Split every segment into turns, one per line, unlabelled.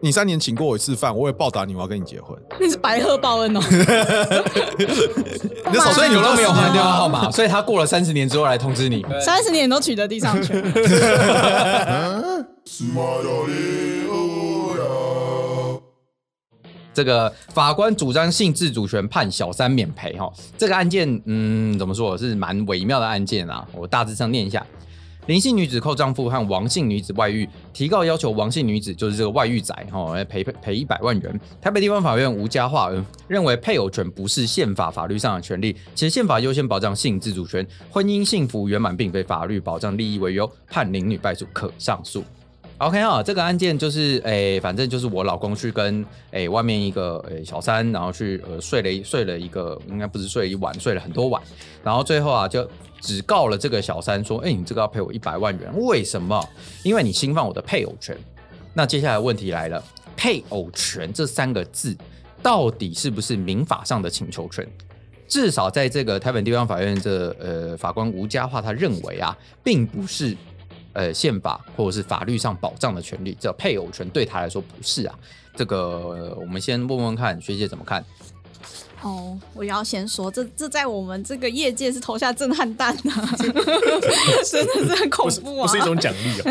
你三年请过我一次饭，我也报答你，我要跟你结婚。
那是白鹤报恩哦。
你的手
所以你都没有换电话号码，所以他过了三十年之后来通知你。
三十年都取得地上权。
这个法官主张性自主权判小三免赔哈，这个案件嗯，怎么说是蛮微妙的案件啊，我大致上念一下。林姓女子扣丈夫和王姓女子外遇，提告要求王姓女子就是这个外遇仔哈，来赔赔一百万元。台北地方法院吴家化认为配偶权不是宪法法律上的权利，且宪法优先保障性自主权，婚姻幸福圆满并非法律保障利益为由，判林女败诉，可上诉。OK 啊，这个案件就是，诶，反正就是我老公去跟诶外面一个诶小三，然后去呃睡了一睡了一个，应该不是睡一晚，睡了很多晚，然后最后啊就只告了这个小三，说，诶，你这个要赔我一百万元，为什么？因为你侵犯我的配偶权。那接下来问题来了，配偶权这三个字到底是不是民法上的请求权？至少在这个台北地方法院这呃法官吴家化他认为啊，并不是。呃，宪法或者是法律上保障的权利，这配偶权对他来说不是啊。这个、我们先问问看学姐怎么看。
哦，我要先说，这这在我们这个业界是投下震撼弹啊，真的是很恐怖啊，
不是，不是一种奖励啊，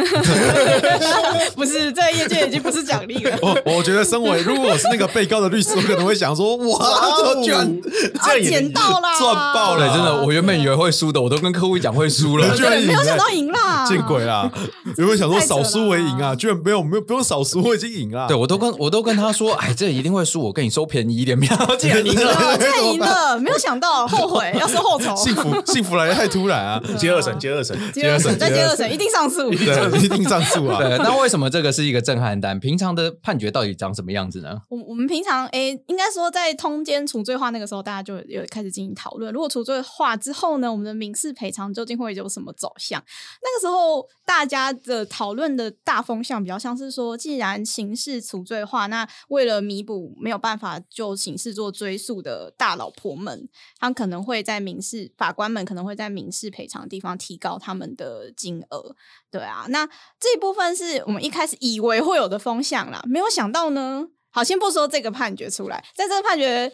不是在业界已经不是奖励了。
我我觉得，身为如果我是那个被告的律师，我可能会想说，哇，这居然这
捡到了，
赚爆了，
真的，我原本以为会输的，我都跟客户讲会输了，
居然没有想到赢了，
见鬼啦！有没有想说少输为赢啊？居然没有没有不用少输，我已经赢了。
对我都跟我都跟他说，哎，这一定会输，我跟你收便宜一点，不要竟然赢了。
太赢了，没有想到，后悔，要说后仇。
幸福 幸福来得太突然啊！
接二审，接二审，
接二审，再接二审，一定上诉，
对，一定上诉啊！
对，那为什么这个是一个震撼单？平常的判决到底长什么样子呢？
我我们平常诶，应该说在通奸除罪化那个时候，大家就有开始进行讨论。如果除罪化之后呢，我们的民事赔偿究竟会有什么走向？那个时候大家的讨论的大风向比较像是说，既然刑事除罪化，那为了弥补没有办法就刑事做追诉的大。大老婆们，他们可能会在民事法官们可能会在民事赔偿的地方提高他们的金额，对啊，那这一部分是我们一开始以为会有的风向啦，没有想到呢。好，先不说这个判决出来，在这个判决。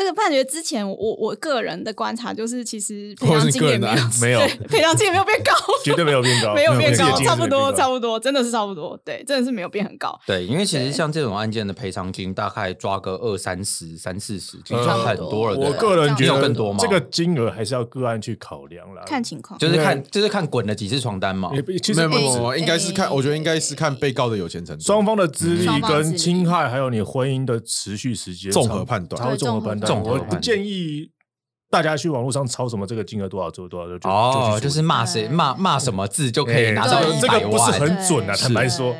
这个判决之前，我我个人的观察就是，其实赔偿金也没有
没有
赔偿金也没有变高，
绝对没有变高，
没有变高，差不多差不多，真的是差不多，对，真的是没有变很高。
对，因为其实像这种案件的赔偿金，大概抓个二三十、三四十，就算很多了。
我个人觉得
更多吗？
这个金额还是要个案去考量啦，
看情况，
就是看就是看滚了几次床单嘛。
其实
没有，应该是看，我觉得应该是看被告的有钱程度，
双方的资历跟侵害，还有你婚姻的持续时间，
综合判断，
才会综合判断。我不建议。大家去网络上抄什么这个金额多少做多少就
哦，就是骂谁骂骂什么字就可以拿到一百万，
这个不是很准啊，坦白说。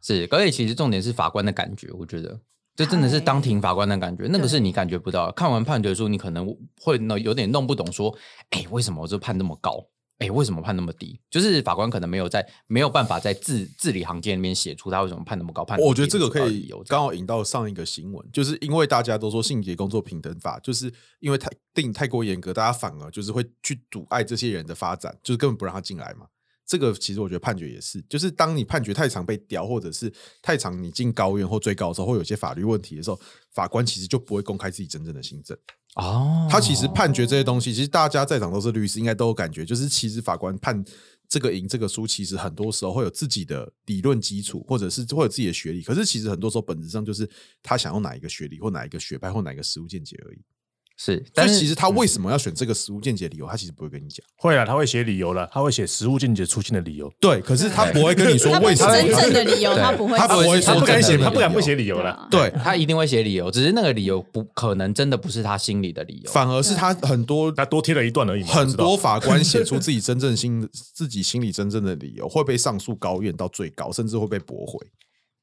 是，而且其实重点是法官的感觉，我觉得这真的是当庭法官的感觉，那个是你感觉不到。看完判决书，你可能会有点弄不懂，说，哎，为什么我这判那么高？哎，为什么判那么低？就是法官可能没有在没有办法在字字里行间里面写出他为什么判那么高判。
我觉得这个可以有刚好引到上一个新闻，就是因为大家都说性别工作平等法，就是因为太定太过严格，大家反而就是会去阻碍这些人的发展，就是根本不让他进来嘛。这个其实我觉得判决也是，就是当你判决太长被屌，或者是太长你进高院或最高的时候，会有些法律问题的时候，法官其实就不会公开自己真正的心证。哦，他其实判决这些东西，其实大家在场都是律师，应该都有感觉，就是其实法官判这个赢这个输，其实很多时候会有自己的理论基础，或者是会有自己的学历。可是其实很多时候本质上就是他想用哪一个学历，或哪一个学派，或哪一个实务见解而已。
是，
但是其实他为什么要选这个实物见解理由，他其实不会跟你讲。
会啊，他会写理由了，他会写实物见解出现的理由。
对，可是他不会跟你说为什么
真正的理由，他不会，
他不会，
他不敢写，他不敢不写理由了。
对，
他一定会写理由，只是那个理由不可能真的不是他心里的理由，
反而是他很多
他多贴了一段而已。
很多法官写出自己真正心 自己心里真正的理由，会被上诉高院到最高，甚至会被驳回。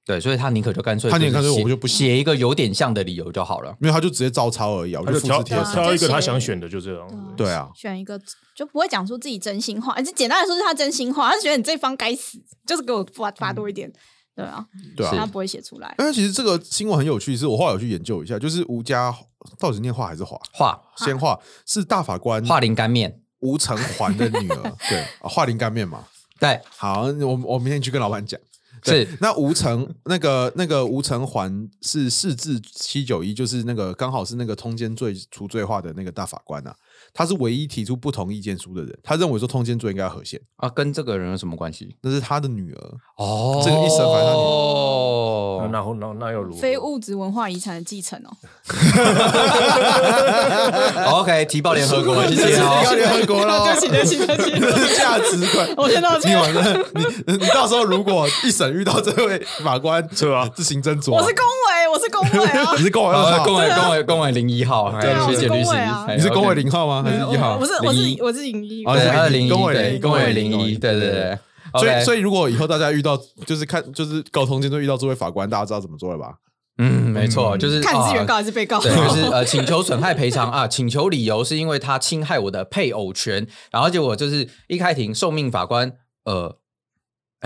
对，所以他宁可就干脆，
他宁可干脆我就不
写一个有点像的理由就好了，
因为他就直接照抄而已，我就复制贴上，
挑一个他想选的就这样。
对啊，
选一个就不会讲出自己真心话，而且简单来说是他真心话，他觉得你这方该死，就是给我发发多一点，对啊，
对啊，
他不会写出来。
但是其实这个新闻很有趣，是我后来有去研究一下，就是吴家到底是念画还是华？
画，
先画是大法官
华林干面。
吴成环的女儿，对，华林干面嘛，
对，
好，我我明天去跟老板讲。
是
那吴成那个那个吴成环是四至七九一，就是那个刚好是那个通奸罪除罪化的那个大法官啊，他是唯一提出不同意见书的人，他认为说通奸罪应该要合宪
啊，跟这个人有什么关系？
那是他的女儿
哦，
这个一审反正他女儿
哦，
那后那那又如何？
非物质文化遗产的继承哦。
OK，提报联合国，谢谢
要
哦。
联合国了，
对不起，对不起，对不起，
价值观。
我先道歉。
你完了，你你到时候如果一审遇到这位法官，
是吧
是行斟酌，
我是公委，我是公委啊
你。是公委二
呃，
号，
公委公委公委零一
号，
对谢谢律师
你是公委零号吗？还是一号？
我是我是我是零一，
哦
对，他是零一，
公委
公委零一，对对对。
所以所以如果以后大家遇到就是看就是沟通奸罪遇到这位法官，大家知道怎么做了吧？
嗯，没错，就是
看你是原告
啊
还是被告。
对，就是呃，请求损害赔偿啊，请求理由是因为他侵害我的配偶权，然后结果就是一开庭，受命法官呃，哎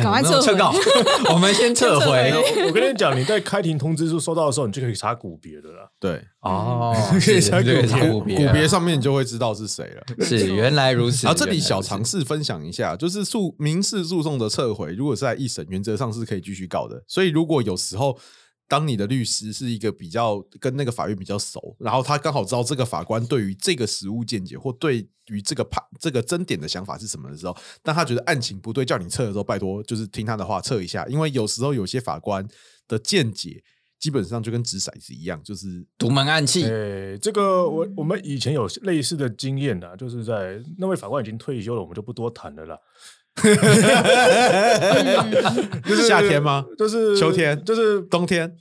赶快撤回
撤告，我们先撤
撤
回
回
我跟你讲，你在开庭通知书收到的时候，你就可以查股别的了。
对，
哦，
可以查
对
股别
查股别
上面你就会知道是谁了。
是原来如此。
然后这里小尝试分享一下，就是诉民事诉讼的撤回，如果是在一审，原则上是可以继续告的。所以如果有时候当你的律师是一个比较跟那个法院比较熟，然后他刚好知道这个法官对于这个实物见解或对于这个判这个争点的想法是什么的时候，当他觉得案情不对，叫你撤的时候，拜托就是听他的话撤一下，因为有时候有些法官的见解基本上就跟掷骰子一样，就是
独门暗器，
对，这个我我们以前有类似的经验啊，就是在那位法官已经退休了，我们就不多谈了啦。
就 是夏天吗？
就是
秋天
就是
冬天。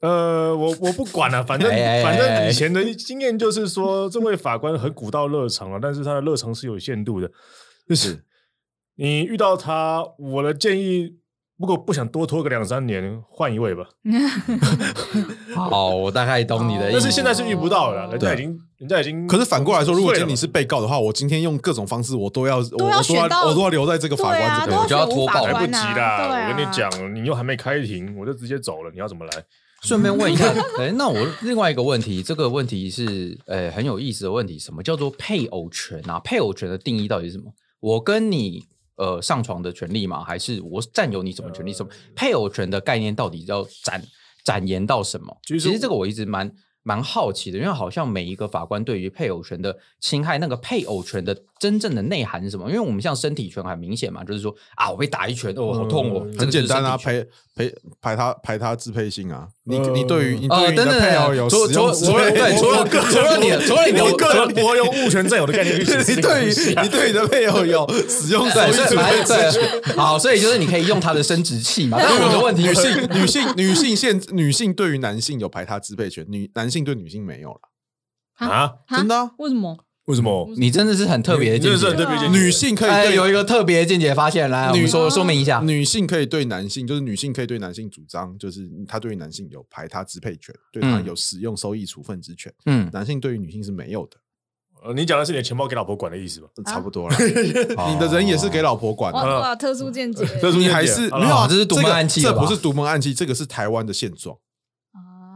呃，我我不管了、反正反正以前的经验就是说，这位法官很古道热肠了，但是他的热肠是有限度的，就是你遇到他，我的建议，如果不想多拖个两三年，换一位吧。
好，我大概懂你的意思。
但是现在是遇不到了，人家已经人家已经。
可是反过来说，如果今天你
是
是被告的话，我今天用各种方式，我都要我
要
我都要我都要留在这个法官这边。
都要
就要拖爆
来不及
官啊
啦！
啊
我跟你讲，你又还没开庭，我就直接走了，你要怎么来？
顺便问一下，哎，那我另外一个问题，这个问题是呃很有意思的问题，什么叫做配偶权啊？配偶权的定义到底是什么？我跟你呃上床的权利吗？还是我占有你什么权利？什么配偶权的概念到底要展展延到什么？
其实
其实这个我一直蛮蛮好奇的，因为好像每一个法官对于配偶权的侵害，那个配偶权的真正的内涵是什么？因为我们像身体权很明显嘛，就是说啊，我被打一拳，哦，好痛哦，
嗯
很简单啊，排排排他排他支配性啊。你
呃
你对于你
哦，
对于你的配偶有
除
使用支
除除了
配
对除了除了你的除了你
个人不会用物权占有的概念
你
这个
对于你对你的配偶有使用手
对，
艺支
所以反
配
正
之
对，好，所以就是你可以用他的生殖器嘛。但是我的问题
女性女性女性现女性对于男性有排他支配权，女男性对女性没有了。
啊？
真的啊
为什么？
为什么？
你真的是很特别的
见
解。
特别见解
女性可以
哎，
对
有一个特别的见解发现，来，我们说说明一下。
女性可以对男性，就是女性可以对男性主张，就是她对于男性有排他支配权，对他
嗯
有使用收益处分之权。
嗯，
男性对于女性是没有的，
呃，你讲的是你的钱包给老婆管的意思吧？
差不多了。你的人也是给老婆管的，
哇哇，特殊见解。
特殊见解
你还是
好了
没有啊？
这是独门暗器
这不是独门暗器，这个是台湾的现状。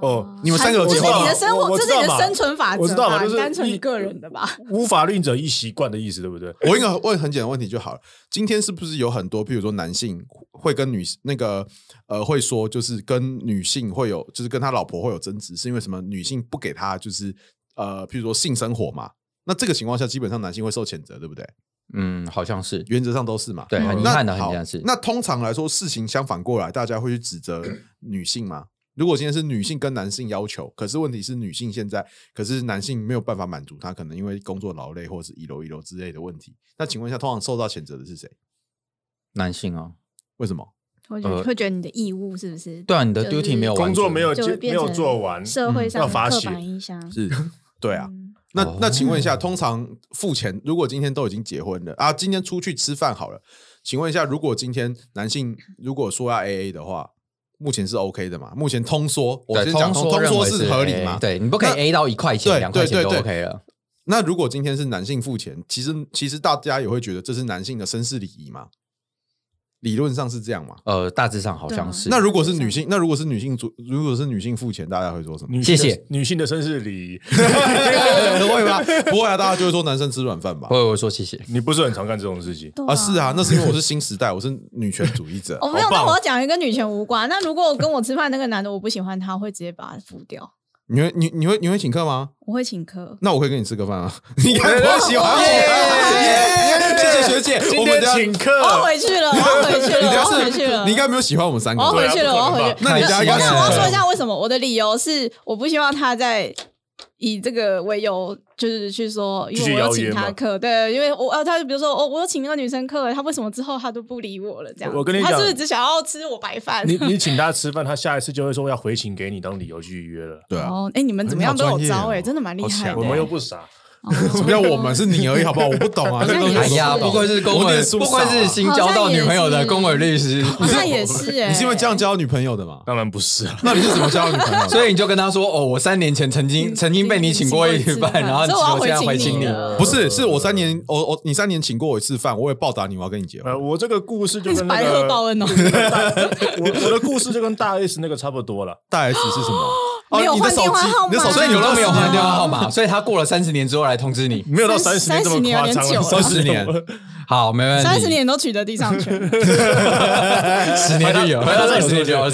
哦
你们三个有
这是
结婚吗
你的生活，
我我知道嘛
这是你的生存法则吧，
我知道嘛就是
单纯
一
你个人的吧？
无法令者一习惯的意思，对不对？
我应该问很简单问题就好了。今天是不是有很多，比如说男性会跟女那个呃会说，就是跟女性会有，就是跟他老婆会有争执，是因为什么？女性不给他就是呃，譬如说性生活嘛。那这个情况下，基本上男性会受谴责，对不对？
嗯，好像是。
原则上都是嘛。
对，很遗
那
憾的，很
好
遗憾是。
那通常来说，事情相反过来，大家会去指责女性吗？如果今天是女性跟男性要求，可是问题是女性现在，可是男性没有办法满足她，可能因为工作劳累或者是一楼一楼之类的问题。那请问一下，通常受到谴责的是谁？
男性啊，
为什么？
会觉得会觉得你的义务是不是？
对啊，你的 duty 没有完成
工作没有
结没
有做完，
社会上
要罚
的刻板印象
是，对啊。
嗯
那
哦
那请问一下，通常付钱，如果今天都已经结婚了啊，今天出去吃饭好了，请问一下，如果今天男性如果说要 A A 的话，目前是 OK 的嘛？目前通缩，我
对，
先讲通通缩是合理嘛？
对你不可以 A 到一块钱、
对
两块钱就
对对
OK 了。
那如果今天是男性付钱，其实其实大家也会觉得这是男性的绅士礼仪嘛？理论上是这样嘛？
呃，大致上好像是。
那如果是女性，那如果是女性主，如果是女性付钱，大家会说什么？
谢谢
女性的绅士礼仪，
会吗？不会啊，大家就会说男生吃软饭吧？
会，我会说谢谢。
你不是很常干这种事情
啊？是啊，那是因为我是新时代，我是女权主义者。
我没有，那我要讲一个女权无关。那如果我跟我吃饭那个男的我不喜欢他，会直接把他付掉。
你会你你会你会请客吗？
我会请客。
那我可以跟你吃个饭啊？你应该不会喜欢我。谢谢学姐，
我们请客。
我要回去了，我要回去了，我要回去了。
你应该没有喜欢我们三个。
我要回去了，我要回去。
那你家应该。
我要说一下为什么？我的理由是，我不希望他在。以这个为由，就是去说，因为我有请他客，对，因为我呃，他就比如说，哦，我有请那个女生客，他为什么之后他都不理我了？这样，
我跟你讲，
他是不是只想要吃我白饭？
你你请他吃饭，他下一次就会说要回请给你当理由去预约了。
对啊，
哦，哎，你们怎么样都有招哎，真的蛮厉害的。
我们又不傻。
什么叫我们是你而已，好不好？我不懂啊。
哎呀，不愧是公委，不愧是新交到女朋友的公委律师。
好像也是哎，
你是因为这样交女朋友的吗？
当然不是啊。
那你是怎么交女朋友？
所以你就跟他说：“哦，我三年前曾经曾经被你请过一次饭，然后我现在回请你。”
不是，是我三年，我我你三年请过我一次饭，我也报答你，我要跟你结婚。
呃，我这个故事就跟
白鹤报恩哦。
我我的故事就跟大 S 那个差不多了。
大 S 是什么？
没有换电话号码，
所以你都没有换电话号码，所以他过了三十年之后来通知你，
没有到三十年这么夸张了。
三十年，
好，没问题。
三十年都取得地上权，
十年就有，回答再有，十年就有，
回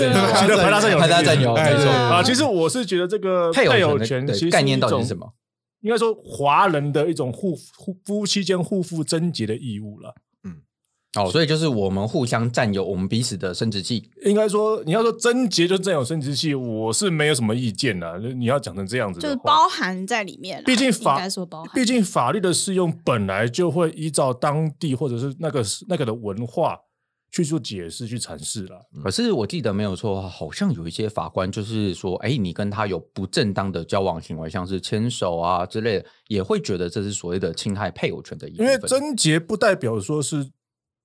答再有，
回答再有，没错
啊。其实我是觉得这个配偶权的
概念到底是什么？
应该说华人的一种互互夫妻间互负贞洁的义务了。
哦，所以就是我们互相占有我们彼此的生殖器。
应该说，你要说贞洁就占有生殖器，我是没有什么意见的。你要讲成这样子，
就是包含在里面。
毕竟法，
应该说包含。
毕竟法律的适用本来就会依照当地或者是那个那个的文化去做解释、去阐释了。
可是我记得没有错，好像有一些法官就是说，哎，你跟他有不正当的交往行为，像是牵手啊之类的，也会觉得这是所谓的侵害配偶权的一部分。
因为贞洁不代表说是。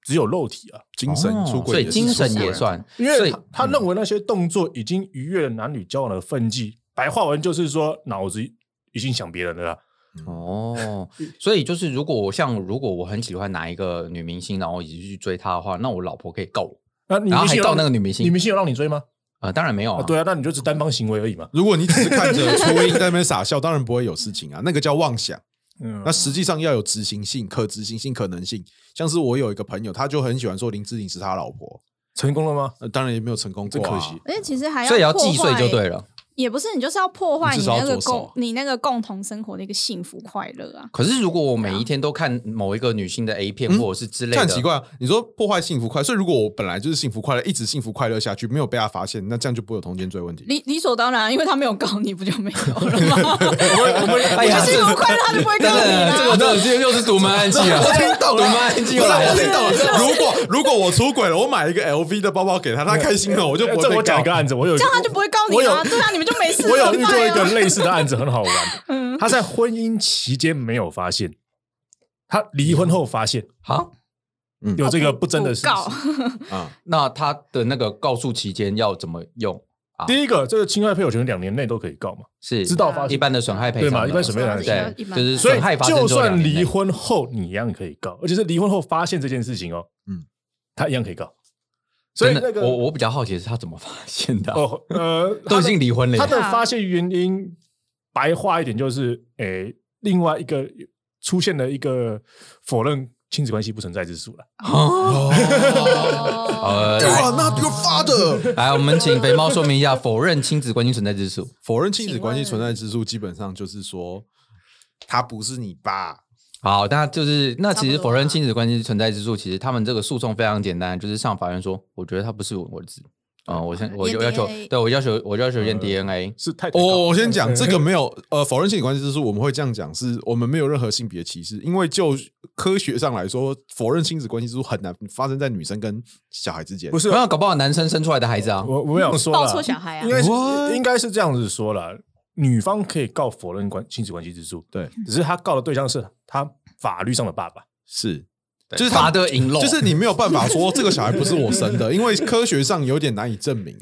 只有肉体啊，精神出轨，
所以精神也算。
因为他他认为那些动作已经逾越了男女交往的分际，白话文就是说脑子已经想别人了。
哦，所以就是如果我像如果我很喜欢哪一个女明星，然后一直去追她的话，那我老婆可以告我。
那然后还告
那个女明星？
女明星有让你追吗？
呃，当然没有啊。
对啊，那你就只单方行为而已嘛。
如果你只是看着 初音在那边傻笑，当然不会有事情啊。那个叫妄想。嗯，那实际上要有执行性、可执行性、可能性。像是我有一个朋友，他就很喜欢说林志玲是他老婆，
成功了吗？
呃，当然也没有成功过，可惜。
而且其实还要，
所以要计税就对了。
也不是，你就是要破坏你那个共你那个共同生活的一个幸福快乐啊。
可是如果我每一天都看某一个女性的 A 片或者是之类的，
很奇怪啊。你说破坏幸福快乐，所以如果我本来就是幸福快乐，一直幸福快乐下去，没有被他发现，那这样就不会有通奸罪问题。
理理所当然，因为他没有告你，不就没有了吗？哎呀，幸福快乐他就不会告你了。
这个这个又是独门暗器啊！
我听懂了，独门暗器又来了。
我听懂了。
如果如果我出轨了，我买一个 LV 的包包给他，他开心了，我就不会被告。
我讲一个案子，我有
这样他就不会告你了。对啊，你们就没事我
有遇过一个类似的案子很好玩，他在婚姻期间没有发现，他离婚后发现，
好，
有这个不真的事
实
啊。那他的那个告诉期间要怎么用？
第一个，这个侵害配偶权两年内都可以告嘛，
是。
知道发生。
一般的损害赔偿
对吗？一般损害赔偿
对，就是损害发生。
就算离婚后你一样可以告，而且是离婚后发现这件事情哦，嗯，他一样可以告。所以那个
我我比较好奇的是他怎么发现的？
哦，呃，
都已经离婚了。
他的发现原因，白话一点就是，诶，另外一个出现了一个否认亲子关系不存在之术了。哦，
哇，Not your father！
来，我们请肥猫说明一下否认亲子关系存在之术。
否认亲子关系存在之术，基本上就是说他不是你爸。
好，那就是那其实否认亲子关系存在之处，其实他们这个诉讼非常简单，就是上法院说，我觉得他不是我儿子啊，我先我就要求，对我要求我要求验 DNA
是太
哦，我先讲这个没有呃否认亲子关系之处，我们会这样讲，是我们没有任何性别歧视，因为就科学上来说，否认亲子关系之处很难发生在女生跟小孩之间，
不是，没有搞不好男生生出来的孩子啊，
我我没有说
抱错小孩啊，
应该是应该是这样子说了，女方可以告否认关亲子关系之诉，对，只是她告的对象是她。法律上的爸爸。
是，就是他的引漏，就是你没有办法说这个小孩不是我生的，因为科学上有点难以证明，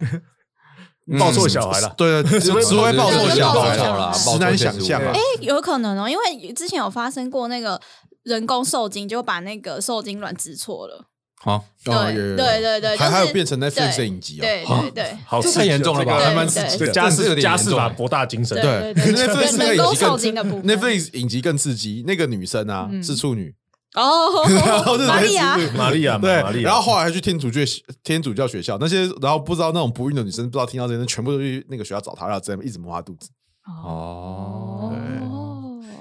抱错小孩了，
对，只会只会抱错小孩了，实难想象啊。
哎，有可能哦，因为之前有发生过那个人工受精，就把那个受精卵植错了。
好，
对对
对
对，还
还有变成 Netflix 的
对
影集哦，
对对
好
太严重了吧？
这个
还蛮
对
刺激的。
这家
这有点
事法
严重
博大精深，
对
对
对对。
Netflix 那个
能够
影集
受精的部分
更 Netflix 影集更刺激，那个女生啊
嗯。
是处女，
哦，玛利亚，
玛利亚，
对，
玛利亚，
然后后来还去天主教天主教学校，那些然后不知道那种不孕的女生，不知道听到这些，全部都去那个学校找她，然后这样一直摸她肚子，
哦，
哦，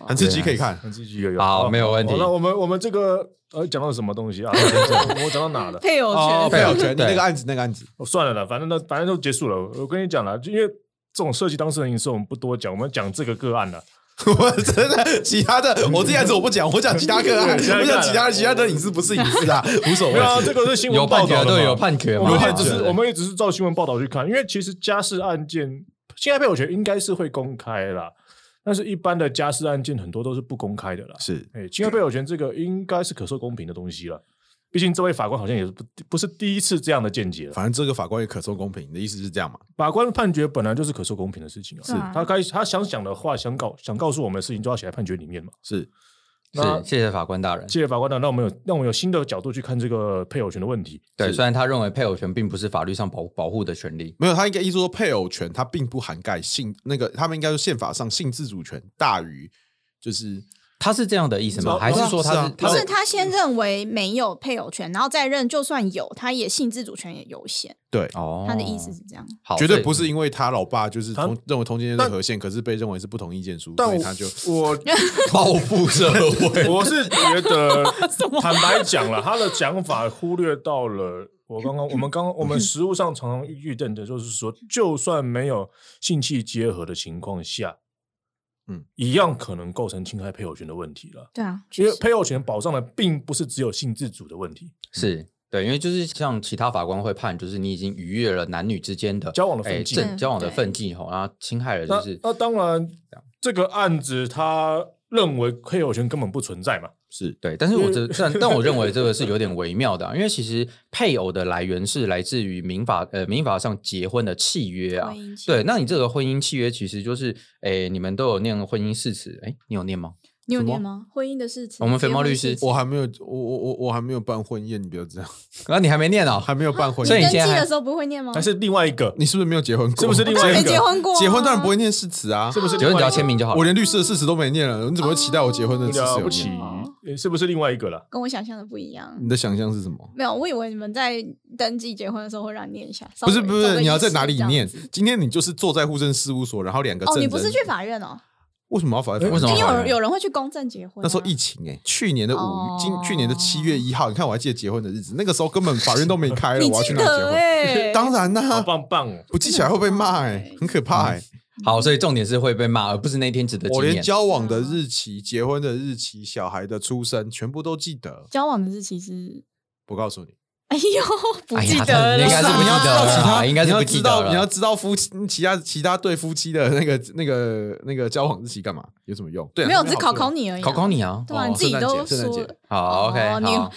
很刺激，可以看。
很刺激有有
好没有问
题那我们我们这个呃讲到什么东西啊？我讲到哪了？
配偶
哦，
权
配偶权，你那个案子，那个案子，
哦算了啦，反正那反正都结束了。我跟你讲了，就因为这种涉及当事人隐私，我们不多讲，我们讲这个个案了。
我真的其他的，我这样子我不讲，我讲其他个案，我讲其他其他的隐私不是隐私啊，无所
没有啊，
谓。
这个是新闻
有判决，
报道
对，有判决，
我们也
有判决
对
只是我们也只是照新闻报道去看，因为其实家事案件，现在配偶权应该是会公开啦，但是一般的家事案件很多都是不公开的啦。
是
哎，侵害配偶权这个应该是可受公平的东西了。毕竟这位法官好像也是不不是第一次这样的见解了。
反正这个法官也可受公平，你的意思是这样嘛？
法官判决本来就是可受公平的事情啊，
是啊
他该他想讲的话，想告想告诉我们的事情，就要写在判决里面嘛。
是
是
那
谢谢法官大人。
谢谢法官大人，让我们有让我们有新的角度去看这个配偶权的问
题。
对，
虽然他认为配偶权并不是法律上保保护的权利，
没有，他应该意思说配偶权它并不涵盖性那个，他们应该说宪法上性自主权大于就是
他是这样的意思
吗？
还是说他
是啊
他的
不是他先认为没有配偶权，然后再认就算有，他也性自主权也优先。
对，
哦，
他的意思是这样。
好，绝对
不是因为他老爸就是同
认
为同性恋是
但
合宪，可是被认为是不同意
见书，
所以他就
我
报复社会。
我是觉得，坦白讲了，他的讲法忽略到了我刚刚 我们刚刚我们实物上常常遇见的，就是说，就算没有性器结合的情况下，
嗯，
一样可能构成侵害配偶权的问题了。
对啊，
因为配偶权保障的并不是只有性自主的问题，
是对，因为就是像其他法官会判，就是你已经逾越了男女之间的
交往的分
哎
际。
正交往的
对
分际吼，然后侵害了就是
那当然，这个案子他认为配偶权根本不存在嘛。
是
对，但是我这 但但我认为这个是有点微妙的啊、因为其实配偶的来源是来自于民法呃民法上结婚的契约啊对，那你这个婚姻契约其实就是诶你们都有念婚姻誓词，诶你有念吗？
你有念吗？婚姻的誓词，
我们肥猫律
师
我还没有，我我我我还没有办婚宴，你不要这样，
啊，你还没念哦，
还没有办婚宴，
所以你
登记的时候不会念吗？
还是另外一个，
你是不是没有结婚过？
是不是另外一个？
结婚过啊，
结婚当然不会念誓词啊，
是不是
结婚只要签名就好了。
我连律师的誓词都没念了，你怎么会期待我结婚的誓
词不起
念？
哦，
是不是另外一个了？
跟我想象的不一样。
你的想象是什么？
没有，我以为你们在登记结婚的时候会让你念一下。
不是不是，你要在哪里念？今天你就是坐在户政事务所，然后两个
哦，
证
你不是去法院哦？
为什么要法院？
为什么
因为有人有人会去公证结婚啊。
那时候疫情哎、去年的五
哦
今去年的七月一号，你看我还记得结婚的日子，那个时候根本法院都没开了，我要去哪结婚？
哎？
当然啦、
好棒棒哦！
不记起来会被骂哎、很可怕哎、
好，所以重点是会被骂，而不是那天值得纪念。
我连交往的日期、结婚的日期、小孩的出生全部都记得。
交往的日期是，
不告诉你，
哎呦，不记得了，
应该是不记得了
其他
应该是
要知道，
记得了
你要知道夫妻其他其他对夫妻的那个那个那个交往日期干嘛？有什么用？对，
没有，只考考你而已啊。
考考你啊。
对啊，
哦
你自己都说了。
好，OK，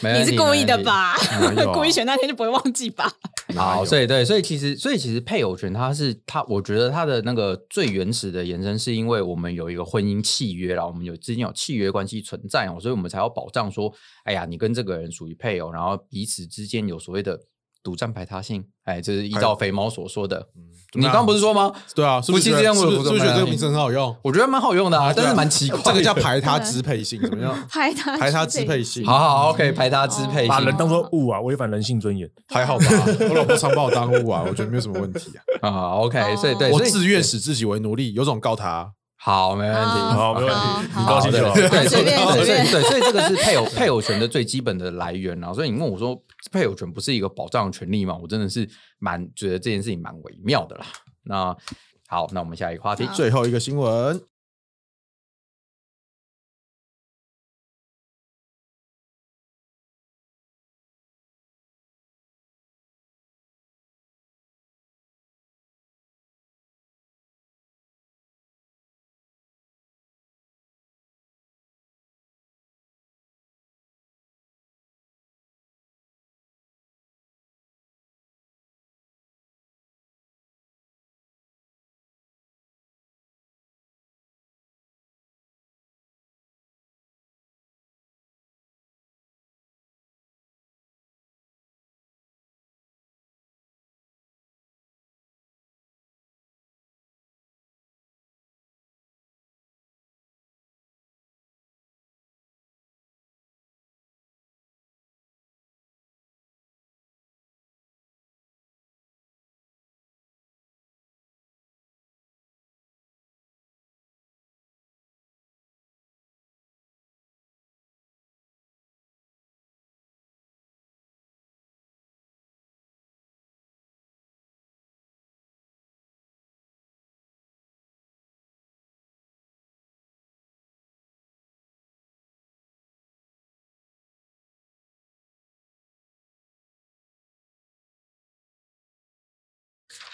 你你是故意的？吧？故意选那天就不会忘记吧？
好，所以对，所以其实，所以其实配偶权它是它，我觉得它的那个最原始的延伸，是因为我们有一个婚姻契约啦，我们有之间有契约关系存在哦，所以我们才要保障说，哎呀，你跟这个人属于配偶，然后彼此之间有所谓的独占排他性，哎，这、就是依照肥猫所说的。你刚刚不是说吗？
对啊，是不是觉得
夫妻之间
是不是是不是觉得这个名
名
词很好用？
我觉得蛮好用的啊，但是蛮奇怪的。
这个叫排他支配性，怎么样？
排他
排他支配性，
好好 OK，排他支配性，
把人当做物啊，违反人性尊严。
还好吧？我老婆常把我当物啊，我觉得没有什么问题啊。
啊，OK，所以对，
我自愿使自己为奴隶，有种告他。
好，没问题，
好，没
问
题，你高兴就好。
对，
随便
所以
随便
对，所以这个是配偶配偶权的最基本的来源啊。所以你问我说配偶权不是一个保障的权利吗？我真的是蛮觉得这件事情蛮微妙的啦。那好，那我们下一个话题。
最后一个新闻。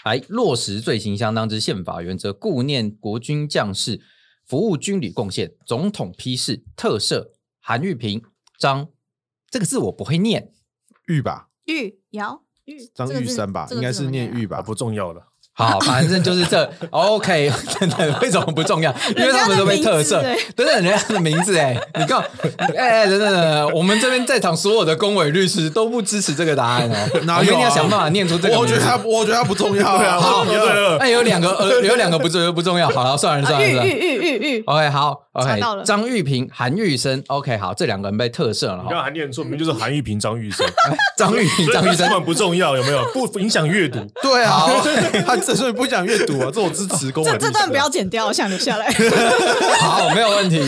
来落实罪行相当之宪法原则，顾念国军将士服务军旅贡献。总统批示特赦韩玉平、张，这个字我不会念，
玉吧，
玉瑶玉
张玉山吧，应该是念玉吧，
不重要的。
好，反正就是这，OK，真的为什么不重要？因为他们都被特赦，等等人家的名字哎，你看，哎，等等等，我们这边在场所有的公委律师都不支持这个答案哦。那一定要想办法念出这个。
我觉得他，我觉得他不重要。
对啊，好，哎，有两个呃，有两个不重不重要。好了，算了算了算了。玉玉玉玉玉。OK，好，OK，张玉平、韩玉生，OK，好，这两个人被特赦了。
你刚还念错，明明就是韩玉平、张玉生。
张玉平、张玉生根
本不重要，有没有？不影响阅读。
对啊，他。所以不想阅读啊，这我支持。
这这段不要剪掉，我想留下来。
好，没有问题。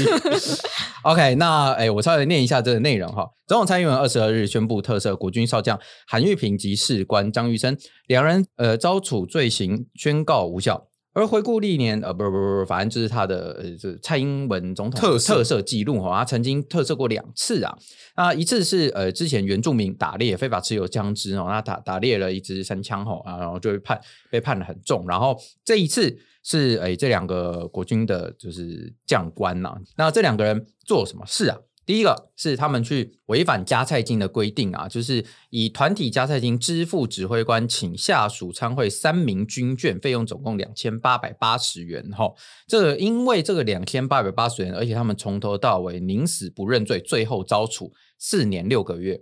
OK，那哎，我稍微念一下这个内容哈。总统蔡英文二十二日宣布特赦国军少将韩玉平及士官张玉生两人，呃，遭处罪行宣告无效。而回顾历年，呃，不不不不，反正就是他的呃，这蔡英文总统特特赦记录哈，他曾经特色过两次啊。那一次是呃，之前原住民打猎非法持有枪支哦，那打打猎了一支山枪吼啊，然后就被判被判的很重。然后这一次是诶，这两个国军的就是将官呐，那这两个人做什么事啊？第一个是他们去违反加菜金的规定啊，就是以团体加菜金支付指挥官请下属参会三名军眷，费用总共两千八百八十元。哈，这因为这个两千八百八十元，而且他们从头到尾宁死不认罪，最后遭处四年六个月。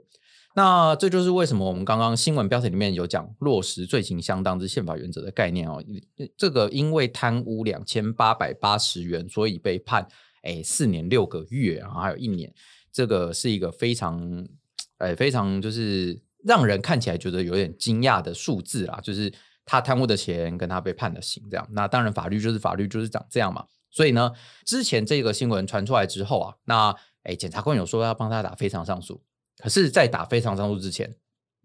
那这就是为什么我们刚刚新闻标题里面有讲落实罪行相当之宪法原则的概念哦。这个因为贪污两千八百八十元，所以被判。哎，四年六个月，然后还有一年，这个是一个非常，哎，非常就是让人看起来觉得有点惊讶的数字啦。就是他贪污的钱跟他被判的刑这样。那当然，法律就是法律，就是长这样嘛。所以呢，之前这个新闻传出来之后啊，那哎，检察官有说要帮他打非常上诉，可是，在打非常上诉之前，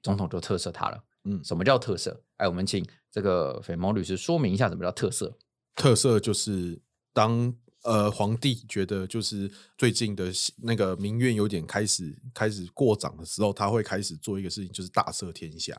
总统就特赦他了。嗯，什么叫特赦？哎，我们请这个肥毛律师说明一下什么叫特赦。
特赦就是当。呃，皇帝觉得就是最近的那个民怨有点开始开始过涨的时候，他会开始做一个事情，就是大赦天下。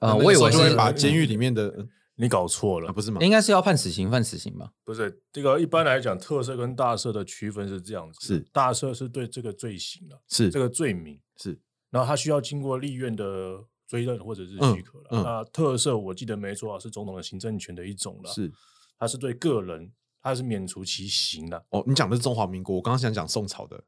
啊、呃，我以为
是把监狱里面的、
嗯、你搞错了、
啊，不是吗？
应该是要判死刑，判死刑吧？
不是，这个一般来讲，特赦跟大赦的区分是这样子：是大赦是对这个罪行了，是这个罪名是，然后他需要经过立院的追认或者是许可了。嗯嗯、那特赦我记得没错啊，是总统的行政权的一种了，是，它是对个人。他是免除其刑的
哦。你讲的是中华民国，我刚刚想讲宋朝的。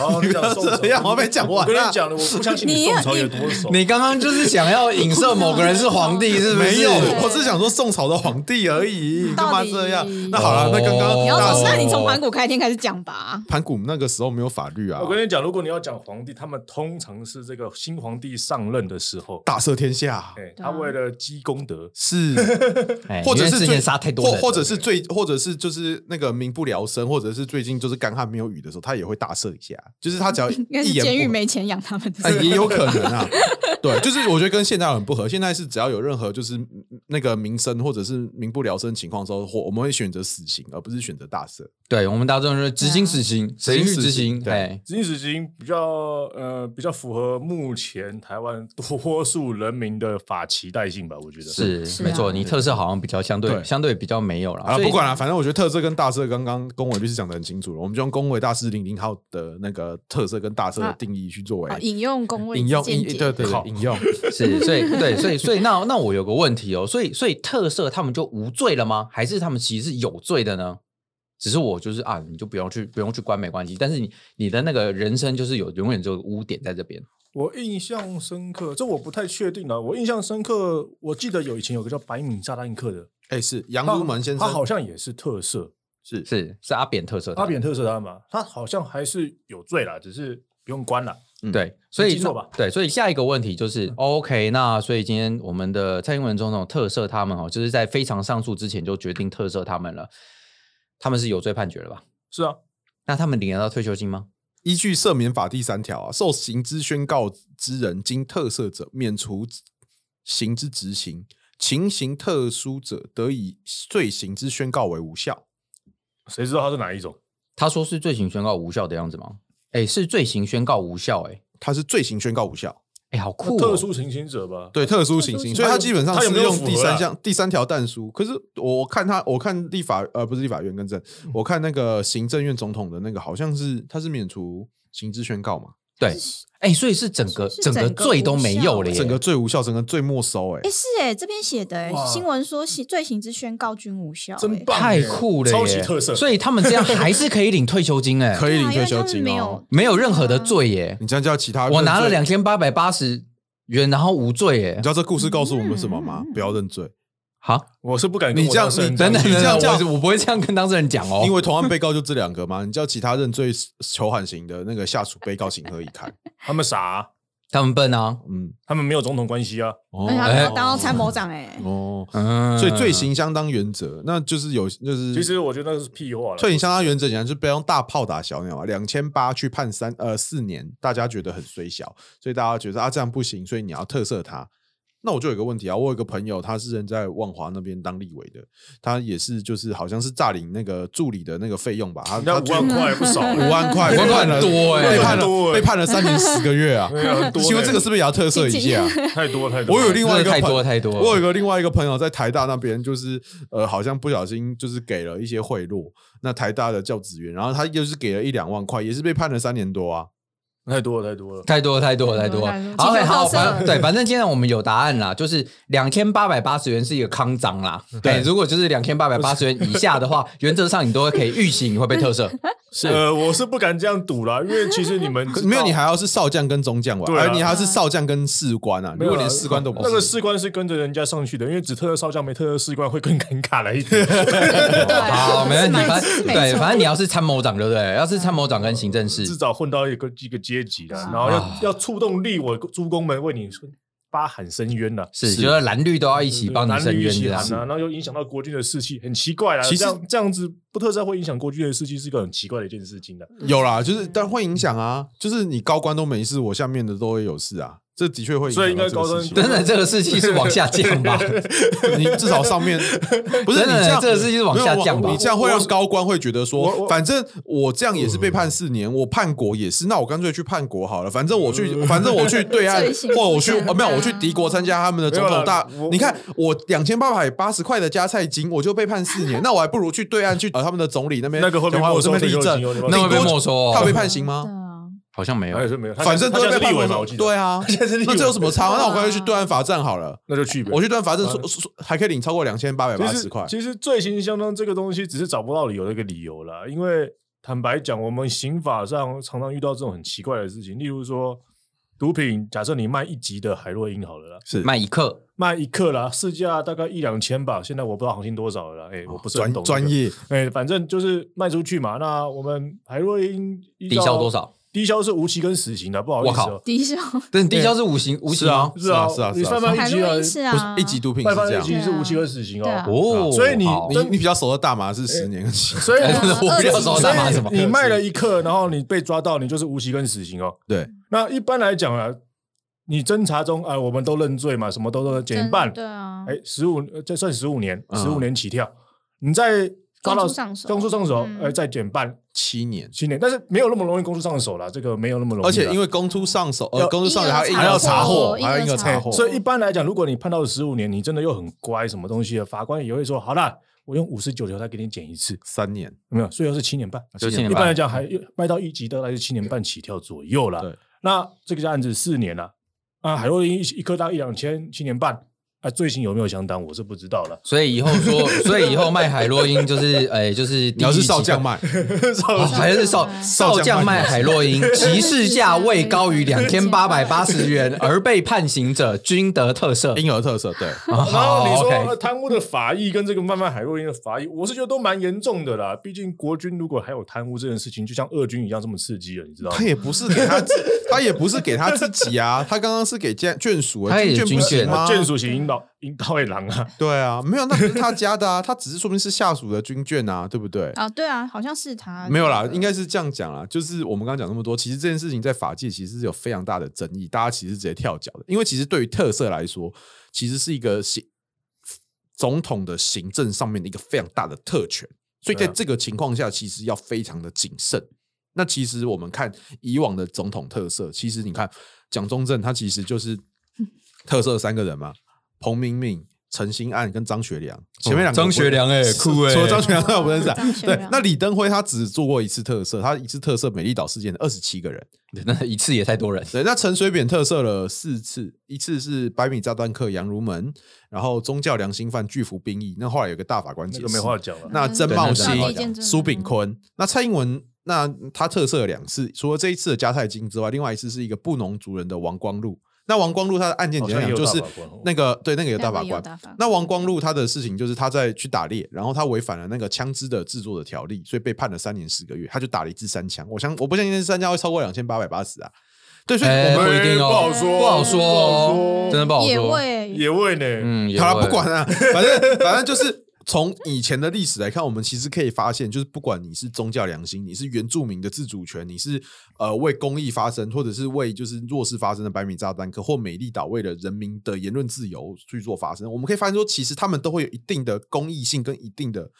哦，你讲 宋朝，
我没讲完。
我跟你讲了，我不相信你宋朝有多熟。
你刚刚就是想要影射某个人是皇帝，是不是？
没有，我是想说宋朝的皇帝而已。干嘛这样？那好了，那刚刚
你要从，那你从盘古开天开始讲吧。
盘古那个时候没有法律啊。
我跟你讲，如果你要讲皇帝，他们通常是这个新皇帝上任的时候
大赦天下。
他为了积功德，
是，或者是之前杀太多，或或者是最，或者是就是那个民不聊生，或者是最近就是干旱没有雨的时候，他也会大赦一下，就是。他只要 应该是监
狱没钱养他们，
也有可能啊。对，就是我觉得跟现在很不合。现在是只要有任何就是那个民生或者是民不聊生情况的时候，或我们会选择死刑，而不是选择大赦。
对，我们大众是执行死刑，谁去执行？对，
执行死刑比较呃比较符合目前台湾多数人民的法期待性吧？我觉得
是，是没错。你特色好像比较相对相对比较没有了
啊。不管了，反正我觉得特色跟大赦刚刚公伟律师讲的很清楚了，我们就用公伟大师零零号的那个。特色跟大色的定义去作为
引用公卫
引用引对对引用
是所以对所以所以那那我有个问题哦，所以所以特色他们就无罪了吗？还是他们其实是有罪的呢？只是我就是啊，你就不用去不用去关没关系，但是你你的那个人生就是有永远这个污点在这边。
我印象深刻，这我不太确定了。我印象深刻，我记得有以前有个叫白米炸弹客的，
哎是杨如门先生，
他好像也是特赦。
是是是阿扁特赦，
阿扁特赦他嘛，他好像还是有罪啦，只是不用关了。
嗯、对，所以错吧？对，所以下一个问题就是、嗯、，OK，那所以今天我们的蔡英文总统特赦他们哦，就是在非常上诉之前就决定特赦他们了，他们是有罪判决了吧？
是啊，
那他们领得到退休金吗？
依据赦免法第三条啊，受刑之宣告之人经特赦者，免除刑之执行，情形特殊者，得以罪行之宣告为无效。
谁知道他是哪一种？
他说是罪行宣告无效的样子吗？哎，是罪行宣告无效，哎，
他是罪行宣告无效。
哎，好酷、哦！
特殊情形者吧？
对，特殊情形，所以他基本上是用第三项、第三条但书。可是我看他，我看立法呃，不是立法院跟政，我看那个行政院总统的那个，好像是他是免除刑之宣告嘛？
对，哎，所以是整个整个罪都没有了耶，
整个罪无效，整个罪没收，哎，
哎是哎，这边写的新闻说，罪行之宣告均无效，
真棒，
太酷了，
超级特色。
所以他们这样还是可以领退休金，哎，
可以领退休金哦，
没有任何的罪耶。
你这样叫其他，
我拿了两千八百八十元，然后无罪耶。
你知道这故事告诉我们什么吗？不要认罪。
好，
我是不敢。
你这样，
你等等，你这样，我我不会这样跟当事人讲哦。
因为同案被告就这两个嘛，你叫其他认罪求缓刑的那个下属被告情何以堪？
他们傻，
他们笨啊，
嗯，
他们没有总统关系啊。
哦，他们要当参谋长哎。
哦，所以罪行相当原则，那就是有，就是
其实我觉得那是屁话了。
罪刑相当原则，讲就不要用大炮打小鸟啊。两千八去判三呃四年，大家觉得很虽小，所以大家觉得啊这样不行，所以你要特赦他。那我就有个问题啊，我有个朋友，他是人在万华那边当立委的，他也是就是好像是诈领那个助理的那个费用吧，他他
五万块不少，
五万块，
五万块多哎，
被判了被判了三年十个月啊，请问这个是不是也要特赦一下？
太多太多，
我有另外一个太多太多，
我有一个另外一个朋友在台大那边，就是呃好像不小心就是给了一些贿赂，那台大的教职员，然后他又是给了一两万块，也是被判了三年多啊。
太多了，太多了，
太多了，太多了，太多了。好，好，反正对，反正今天我们有答案啦，就是两千八百八十元是一个康章啦。对，如果就是两千八百八十元以下的话，原则上你都会可以预期你会被特赦。
是，呃，我是不敢这样赌啦，因为其实你们
没有，你还要是少将跟中将吧？对，你还是少将跟士官啊。如果连士官都不是，
那个士官是跟着人家上去的，因为只特赦少将没特赦士官会更尴尬了一点。
好，没问题。反正对，反正你要是参谋长，对不对？要是参谋长跟行政室，
至少混到一个一个阶级的，然后要要触动立我诸公们为你发喊申冤呐，
是，觉得蓝绿都要一起帮你申冤这样，
然后又影响到国军的士气，很奇怪啦。其实这样子不特赦会影响国军的士气，是一个很奇怪的一件事情的。
有啦，就是但会影响啊，就是你高官都没事，我下面的都会有事啊。这的确会，
所以应该高端。
等等，这个士气是往下降吧？
你至少上面 不是你这样，
这个士气是往下降吧？
你这样会让高官会觉得说，反正我这样也是被判四年，我叛国也是，那我干脆去叛国好了。反正我去，反正我去对岸，或我去哦，没有，我去敌国参加他们的总统大。你看我两千八百八十块的加菜金，我就被判四年，那我还不如去对岸去他们的总理那边，
那个会被没
证，
那会被没收，
他被判刑吗？
好像没有，
没有，
反正都是立委嘛，我记得。对啊，那这有什么差？那我干脆去对岸罚站好了，
那就去。
我去对岸罚站，说说还可以领超过两千八百八十块。
其实罪行相当这个东西，只是找不到理由的一个理由了。因为坦白讲，我们刑法上常常遇到这种很奇怪的事情，例如说毒品，假设你卖一级的海洛因好了啦，
是卖一克，
卖一克啦，市价大概一两千吧。现在我不知道行情多少了，哎，我不是很懂
专业，
哎，反正就是卖出去嘛。那我们海洛因
抵消多少？
低消是无期跟死刑的，不好意思。
低消，
但低消是无刑无期啊，
是啊是啊，
你贩卖一级啊，
是啊，
一级毒品是这样，
一级是无期跟死刑哦。
哦，
所以你
你你比较熟的大麻是十年跟死刑，
所以
我比较熟的大麻是什么？
你卖了一克，然后你被抓到，你就是无期跟死刑哦。
对，
那一般来讲啊，你侦查中啊，我们都认罪嘛，什么都都减一半，
对啊，
哎，十五这算十五年，十五年起跳，你在。
抓到上手，
公诉上手，呃，再减半
七年，
七年，但是没有那么容易公诉上手了，这个没有那么容易。而
且因为公出上手，呃，公出上手还还要查获，还要一个查获。
所以一般来讲，如果你判到十五年，你真的又很乖，什么东西的，法官也会说，好了，我用五十九条再给你减一次，
三年，
没有，最后是七年半。七年半一般来讲，还卖到一级的，还是七年半起跳左右了。对，那这个案子四年了，啊，海洛因一一颗大概一两千，七年半。啊，罪行有没有相当，我是不知道了。
所以以后说，所以以后卖海洛因就是，哎，就是你
要 是少将卖，
还是少少将卖海洛因，其市价未高于两千八百八十元 而被判刑者，均得特赦，
应有特色。对。
然后你说贪污的法益跟这个卖卖海洛因的法益，我是觉得都蛮严重的啦。毕竟国军如果还有贪污这件事情，就像俄军一样这么刺激了，你知道吗？
他也不是给他，他也不是给他自己啊，他刚刚是给眷眷属，
他也军眷
吗？
眷属型。引导为狼啊，
对啊，没有，那不是他家的啊，他只是说明是下属的军眷啊，对不对？
啊，对啊，好像是他，
没有啦，应该是这样讲啦，就是我们刚刚讲那么多，其实这件事情在法界其实是有非常大的争议，大家其实直接跳脚的，因为其实对于特色来说，其实是一个行总统的行政上面的一个非常大的特权，所以在这个情况下，其实要非常的谨慎。那其实我们看以往的总统特色，其实你看。蒋中正他其实就是特色三个人嘛，彭明敏。陈新案跟张学良，前面两个
张学良哎，酷哎，
除了张学良我不
认识。啊
对，那李登辉他只做过一次特色，他一次特色美丽岛事件的二十七个人，
那一次也太多人。
对，那陈水扁特色了四次，一次是百米炸弹客杨如门，然后宗教良心犯拒服兵役，那后来有个大法官解释，
这个没话讲了。
那曾茂兴、
嗯、
苏炳坤，那蔡英文那他特色了两次，除了这一次的加泰金之外，另外一次是一个布农族人的王光禄。那王光禄他的案件简单讲就是那个对那个有大法官。那王光禄他的事情就是他在去打猎，然后他违反了那个枪支的制作的条例，所以被判了三年十个月。他就打了一支三枪，我相我不相信那支三枪会超过两千八百八十啊。对，所以我们
不一定哦，
不好说，
不好说，真的不好说。
野味，
野味呢？
嗯，
好了，不管了，反正反正就是。从以前的历史来看，我们其实可以发现，就是不管你是宗教良心，你是原住民的自主权，你是呃为公益发声，或者是为就是弱势发声的百米炸弹客或美丽岛为了人民的言论自由去做发声，我们可以发现说，其实他们都会有一定的公益性跟一定的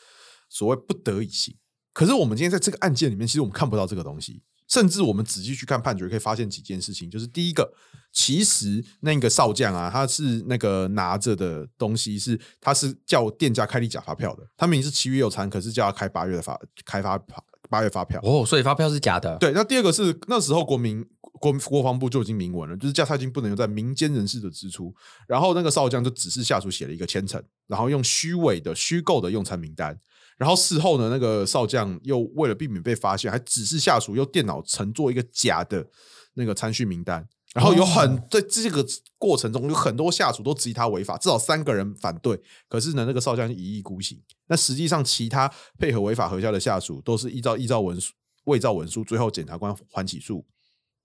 所谓不得已性。可是我们今天在这个案件里面，其实我们看不到这个东西。甚至我们仔细去看判决，可以发现几件事情。就是第一个，其实那个少将啊，他是那个拿着的东西是，他是叫店家开立假发票的。他明明是七月有餐，可是叫他开八月的发开发八月发票。
哦，所以发票是假的。
对，那第二个是那时候国民国国防部就已经明文了，就是加菜金不能用在民间人士的支出。然后那个少将就只是下属写了一个签呈，然后用虚伪的虚构的用餐名单。然后事后呢，那个少将又为了避免被发现，还指示下属用电脑乘做一个假的那个参训名单。然后有很在这个过程中，有很多下属都质疑他违法，至少三个人反对。可是呢，那个少将一意孤行。那实际上，其他配合违法核销的下属都是依照依照文书伪造文书，最后检察官还起诉。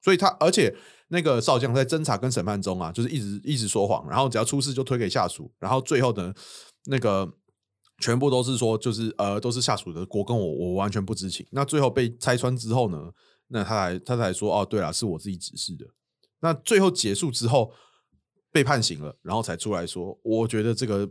所以他而且那个少将在侦查跟审判中啊，就是一直一直说谎，然后只要出事就推给下属，然后最后呢，那个。全部都是说，就是呃，都是下属的锅，跟我我完全不知情。那最后被拆穿之后呢，那他才他才说，哦，对了，是我自己指示的。那最后结束之后。被判刑了，然后才出来说，我觉得这个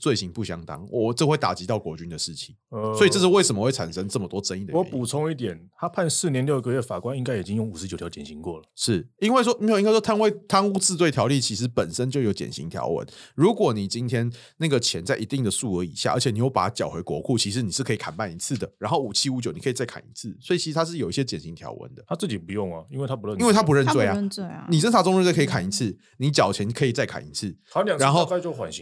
罪行不相当，我这会打击到国军的士气，呃，所以这是为什么会产生这么多争议的原因。
我补充一点，他判四年六个月，法官应该已经用五十九条减刑过了，
是因为说没有，应该说贪污贪污治罪条例其实本身就有减刑条文，如果你今天那个钱在一定的数额以下，而且你又把它缴回国库，其实你是可以砍半一次的，然后五七五九你可以再砍一次，所以其实它是有一些减刑条文的。
他自己不用啊，因为他不认，
因为他不认罪啊，
认罪啊，
你侦查中认罪可以砍一次，你缴钱可以。再砍一次，砍两次然后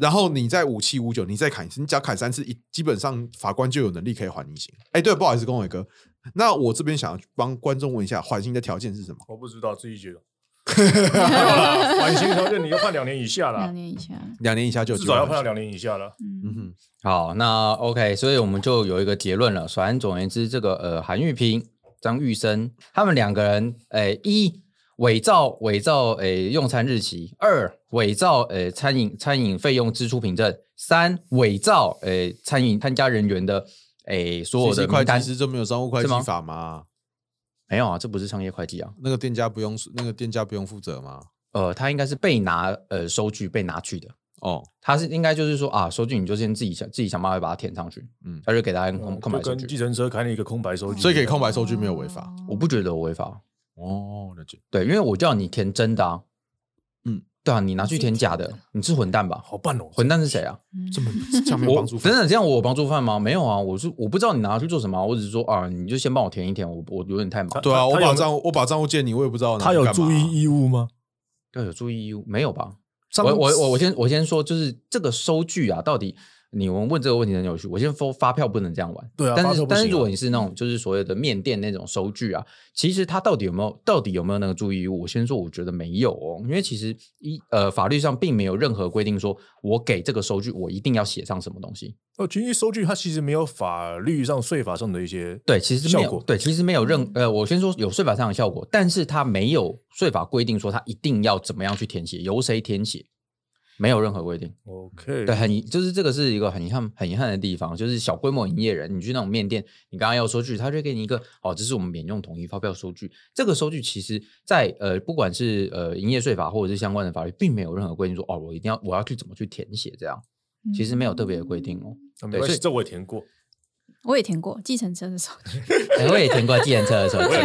然后你在五七五九，你再砍一次，你只要砍三次，一基本上法官就有能力可以缓你刑。哎，对，不好意思，恭玮哥，那我这边想要帮观众问一下，缓刑的条件是什么？
我不知道，自己觉得。缓刑条件你要判两年以下了，
两年以下，
两年以下就
至少要判两年以下了。
嗯哼，好，那 OK，所以我们就有一个结论了。反正总而言之，这个呃，韩玉平、张玉生他们两个人，哎一。伪造伪造诶用餐日期，二伪造诶餐饮餐饮费用支出凭证，三伪造诶餐饮参加人员的诶所有的名单。
其实就没有商务会计法吗？
没有啊，这不是商业会计啊。
那个店家不用那个店家不用负责吗？
呃，他应该是被拿呃收据被拿去的哦。他是应该就是说啊，收据你就先自己想自己想办法把它填上去。嗯，他就给大家空空白收据。
计程车开了一个空白收据，
所以给空白收据没有违法，
我不觉得违法。
哦，了解。
对，因为我叫你填真的啊，嗯，对啊，你拿去填假的，你是混蛋吧？
好笨哦，
混蛋是谁啊？
这么这样没有帮助？
真的这样我有帮助犯吗？没有啊，我是我不知道你拿去做什么，我只是说啊，你就先帮我填一填，我我有点太忙。
对啊，我把账我把账户借你，我也不知道
他有注意义务吗？
要有注意义务没有吧？我我我我先我先说，就是这个收据啊，到底。你们问这个问题很有趣。我先说发票不能这样玩，
对啊。
但是但是如果你是那种就是所谓的面店那种收据啊，其实它到底有没有到底有没有那个注意义务？我先说，我觉得没有哦，因为其实一呃法律上并没有任何规定说我给这个收据我一定要写上什么东西。
哦，其实收据它其实没有法律上税法上的一些
对，其实效果对，其实没有任呃，我先说有税法上的效果，但是它没有税法规定说它一定要怎么样去填写，由谁填写。没有任何规定
，OK，
对，很就是这个是一个很遗憾、很遗憾的地方，就是小规模营业人，你去那种面店，你刚刚要收据，他就给你一个，哦，这是我们免用统一发票收据。这个收据其实在，在呃，不管是呃营业税法或者是相关的法律，并没有任何规定说，哦，我一定要我要去怎么去填写这样，其实没有特别的规定哦。
嗯、对，所以这我也填过。
我也填 过计程车的手机，
欸我也填过计程车的手机，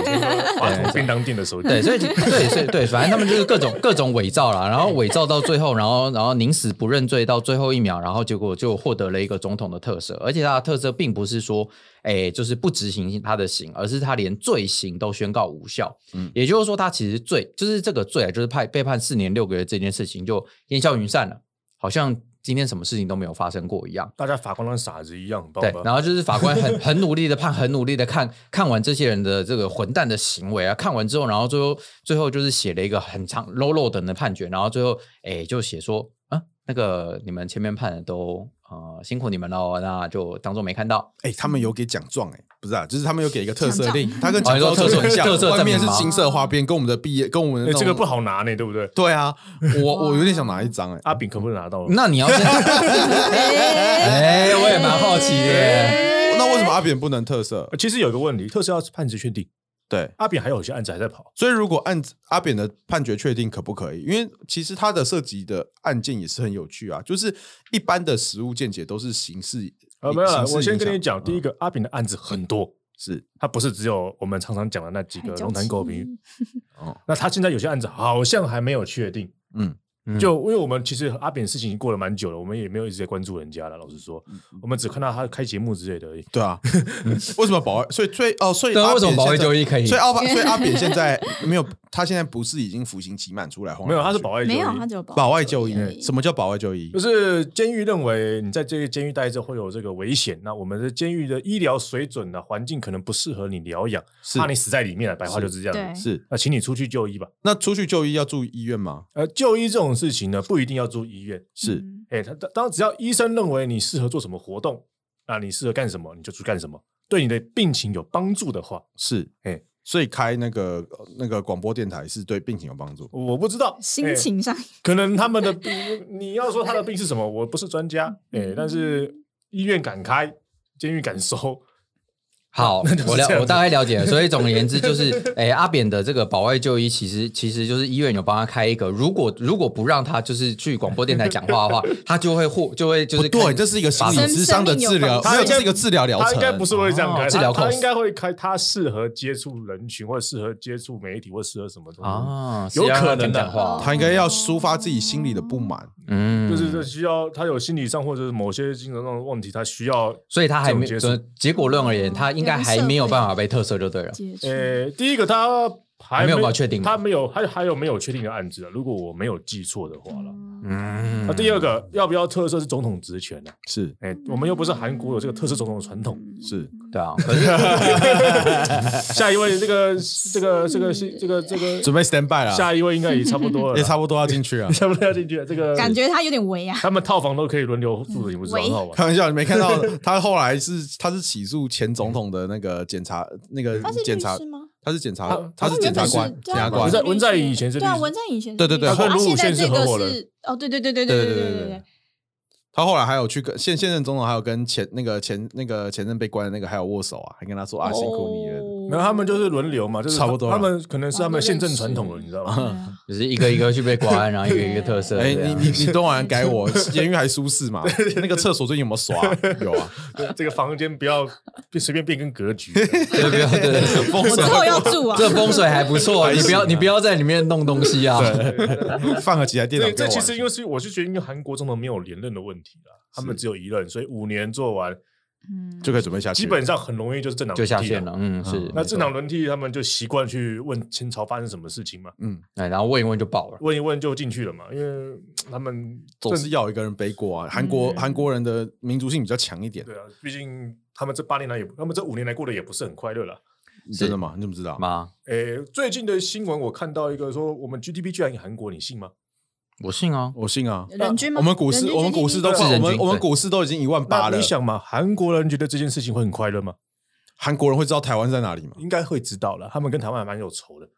华通便当店的手机，
对，所以对，所以对，反正他们就是各种各种伪造啦，然后伪造到最后，然后然后宁死不认罪到最后一秒，然后结果就获得了一个总统的特赦，而且他的特赦并不是说，哎，就是不执行他的刑，而是他连罪行都宣告无效。嗯，也就是说，他其实罪就是这个罪啊，就是判被判四年六个月这件事情就烟消云散了，好像。今天什么事情都没有发生过一样，
大家法官跟傻子一样，
对，然后就是法官很 很努力的判，很努力的看看完这些人的这个混蛋的行为啊，看完之后，然后最后最后就是写了一个很长 low low 等的判决，然后最后哎就写说啊，那个你们前面判的都。呃，辛苦你们喽，那就当做没看到。
哎、欸，他们有给奖状，哎，不是啊，就是他们有给一个特色令，
奖状
他跟奖状特色很像，
特色
外面是金色花边，跟我们的毕业，跟我们的、
欸、这个不好拿呢，对不对？
对啊，我我有点想拿一张，哎，
阿炳可不能拿到？
那你要先，哎，我也蛮好奇的，
欸、那为什么阿炳不能特色？
其实有一个问题，特色要判决确定。
对，
阿扁还有些案子还在跑，
所以如果案子阿扁的判决确定可不可以？因为其实他的涉及的案件也是很有趣啊，就是一般的实务见解都是刑事
呃，没有了。我先跟你讲，第一个阿扁的案子很多，
是
他不是只有我们常常讲的那几个龙潭狗皮哦，那他现在有些案子好像还没有确定，嗯。就因为我们其实阿扁事情已经过了蛮久了，我们也没有一直在关注人家了。老实说，我们只看到他开节目之类的而已。
对啊，为什么保外？所以所以哦，所以
为什么保外就医可以？
所以阿所以阿扁现在没有，他现在不是已经服刑期满出来？
没有，他是保外就医。
没有，他就
保外就医。什么叫保外就医？
就是监狱认为你在这个监狱待着会有这个危险，那我们的监狱的医疗水准呢，环境可能不适合你疗养，怕你死在里面了。白话就是这样。
是，
那请你出去就医吧。
那出去就医要住医院吗？
呃，就医这种事情呢，不一定。要住医院
是，
哎，他当只要医生认为你适合做什么活动，啊你适合干什么，你就去干什么。对你的病情有帮助的话，
是，哎，所以开那个那个广播电台是对病情有帮助。
我不知道
心情上，
可能他们的病，你要说他的病是什么，我不是专家，哎，但是医院敢开，监狱敢收。
好，我了，我大概了解了。所以总而言之，就是，哎，阿扁的这个保外就医，其实其实就是医院有帮他开一个，如果如果不让他就是去广播电台讲话的话，他就会获就会就是
对，这是一个心理智商的治疗，没有，这是一个治疗疗程，
他应该不是会这样开，
治疗
他应该会开，他适合接触人群，或者适合接触媒体，或者适合什么东西。啊？有可能的。话，
他应该要抒发自己心里的不满，
嗯，就是这需要他有心理上或者是某些精神上的问题，他需要，
所以他还没结果论而言，他应该还没有办法。被特赦就对了。
呃，第一个他还
没有办法确定，
他没有，还还有没有确定的案子啊？如果我没有记错的话了，嗯，那第二个要不要特赦是总统职权呢？
是，
哎，我们又不是韩国有这个特赦总统的传统，
是
对啊。
下一位，这个这个这个是这个这个
准备 stand by 了。
下一位应该也差不多了，
也差不多要进去了，
差不多要进去了。这个
感觉他有点围啊。
他们套房都可以轮流住的，你不知道吗？
开玩笑，你没看到他后来是他是起诉前总统的那个检察那个检察吗？他是检察，他是检察官，检察官。
文在文在寅以前是
对啊，文在寅以前
对对对，
他现在这个是哦，对对对对对对对对对。
他后来还有去跟现现任总统，还有跟前那个前那个前任被关的那个还有握手啊，还跟他说啊辛苦你了。
没有，他们就是轮流嘛，就是差不多。他们可能是他们宪政传统了，你知道吗？
就是一个一个去被关，然后一个一个特色。
哎，你你你都晚改我，监狱还舒适嘛？那个厕所最近有没有刷？有啊。
这个房间不要随便变更格局，
对不要对风
水后要住啊。
这风水还不错，你不要你不要在里面弄东西啊。
放了几台电脑。
这其实因为是我是觉得，因为韩国总统没有连任的问题了，他们只有一任，所以五年做完。
嗯，就可以准备下去。
基本上很容易就是政党
就下线了。嗯，是。
那政党轮替，他们就习惯去问清朝发生什么事情嘛。
嗯，哎，然后问一问就爆了，
问一问就进去了嘛。因为 他们
总是要一个人背锅啊。韩国韩国人的民族性比较强一点。
对啊，毕竟他们这八年来也，他们这五年来过得也不是很快乐了。
真的吗？你怎么知道？
吗？
诶，最近的新闻我看到一个说，我们 GDP 居然赢韩国，你信吗？
我信啊，
我信啊。
人均吗？
我们股市，我们股市都是，我们我们股市都已经一万八了。
你想嘛，韩国人觉得这件事情会很快乐吗？
韩国人会知道台湾在哪里吗？
应该会知道了。他们跟台湾还蛮有仇的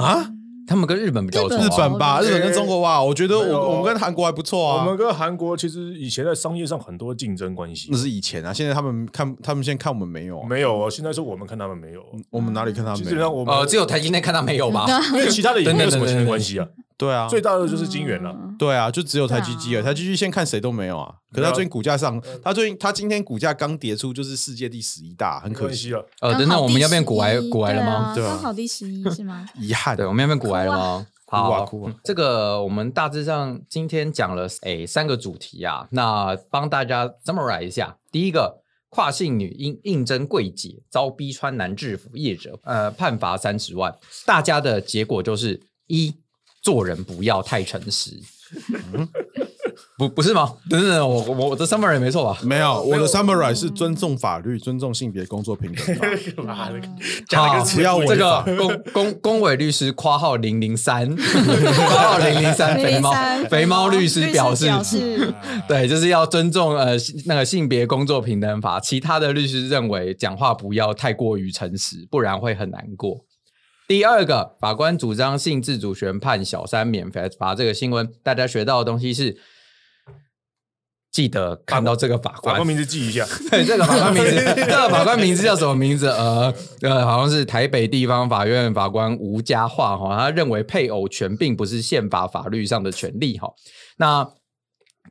啊。
他们跟日本比较仇。
日本吧，日本跟中国吧。我觉得我我们跟韩国还不错啊。
我们跟韩国其实以前在商业上很多竞争关系。
那是以前啊，现在他们看他们现在看我们没有，
没有啊。现在是我们看他们没有，
我们哪里看他们没有？
基本上我们
呃，只有台积电看他没有吧？
因为其他的也没有什么竞争关系啊。
对啊，
最大的就是晶圆了。
嗯
对啊，就只有台积机了。台积机现在看谁都没有啊。可是他最近股价上，他最近他今天股价刚跌出，就是世界第十一大，很可惜
了。
呃，等等，我们要变股癌股癌了吗？
对啊
刚好第十一是吗？
遗憾。
对，我们要变股癌了吗？
哭啊
好，
哭啊
这个我们大致上今天讲了诶三个主题啊，那帮大家 summarize 一下。第一个，跨性女应应征柜姐，遭逼穿男制服业者，呃，判罚三十万。大家的结果就是一，做人不要太诚实。嗯、不不是吗？等等，我我我的 summary 没错吧？
没有，我的 summary 是尊重法律，尊重性别工作平等 法。
妈的，
好，
不要
违
这
个公 公公委律师括号零零三，括号零零三肥
猫
肥猫律师表示，对，就是要尊重呃那个性别工作平等法。其他的律师认为讲话不要太过于诚实，不然会很难过。第二个，法官主张性自主权判小三免罚罚。这个新闻大家学到的东西是，记得看到这个法官
法官名字记一下。
对，这个法官名字，这个法官名字叫什么名字？呃呃，好像是台北地方法院法官吴家化哈，他认为配偶权并不是宪法法律上的权利哈。那